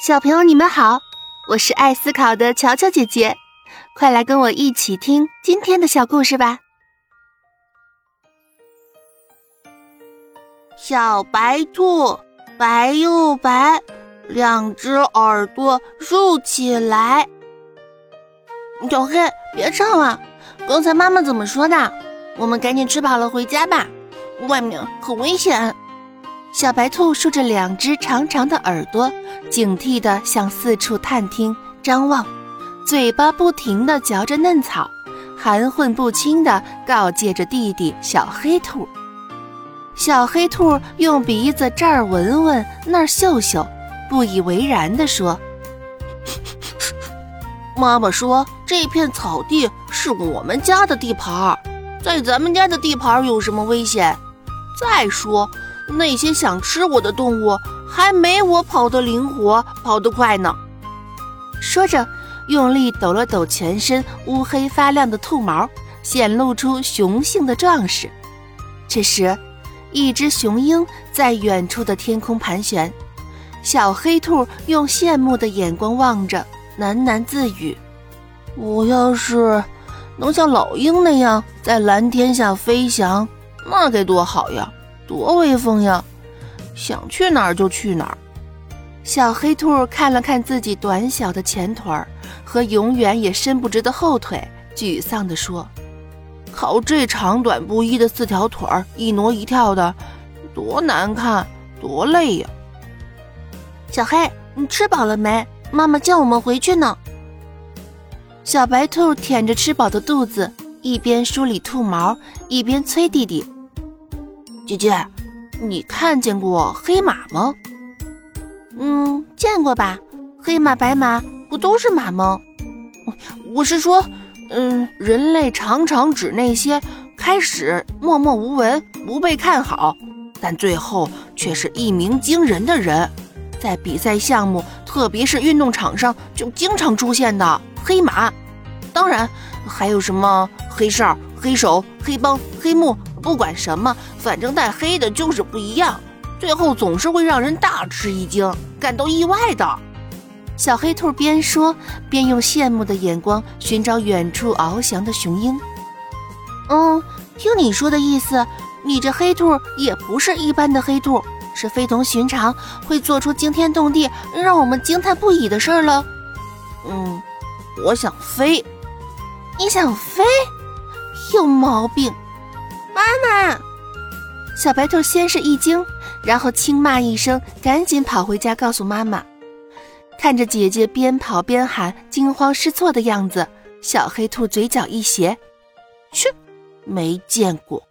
小朋友，你们好，我是爱思考的乔乔姐姐，快来跟我一起听今天的小故事吧。小白兔，白又白，两只耳朵竖起来。小黑，别唱了，刚才妈妈怎么说的？我们赶紧吃饱了回家吧，外面很危险。小白兔竖着两只长长的耳朵，警惕地向四处探听、张望，嘴巴不停地嚼着嫩草，含混不清地告诫着弟弟小黑兔。小黑兔用鼻子这儿闻闻，那儿嗅嗅，不以为然地说：“妈妈说这片草地是我们家的地盘，在咱们家的地盘有什么危险？再说……”那些想吃我的动物还没我跑得灵活、跑得快呢。说着，用力抖了抖全身乌黑发亮的兔毛，显露出雄性的壮实。这时，一只雄鹰在远处的天空盘旋，小黑兔用羡慕的眼光望着，喃喃自语：“我要是能像老鹰那样在蓝天下飞翔，那该多好呀！”多威风呀！想去哪儿就去哪儿。小黑兔看了看自己短小的前腿儿和永远也伸不直的后腿，沮丧地说：“靠这长短不一的四条腿儿一挪一跳的，多难看，多累呀！”小黑，你吃饱了没？妈妈叫我们回去呢。小白兔舔着吃饱的肚子，一边梳理兔毛，一边催弟弟。姐姐，你看见过黑马吗？嗯，见过吧。黑马白马不都是马吗？我是说，嗯，人类常常指那些开始默默无闻、不被看好，但最后却是一鸣惊人的人，在比赛项目，特别是运动场上就经常出现的黑马。当然，还有什么黑哨、黑手、黑帮、黑幕。不管什么，反正带黑的就是不一样，最后总是会让人大吃一惊，感到意外的。小黑兔边说边用羡慕的眼光寻找远处翱翔的雄鹰。嗯，听你说的意思，你这黑兔也不是一般的黑兔，是非同寻常，会做出惊天动地、让我们惊叹不已的事儿了。嗯，我想飞。你想飞？有毛病！妈妈，小白兔先是一惊，然后轻骂一声，赶紧跑回家告诉妈妈。看着姐姐边跑边喊、惊慌失措的样子，小黑兔嘴角一斜，切，没见过。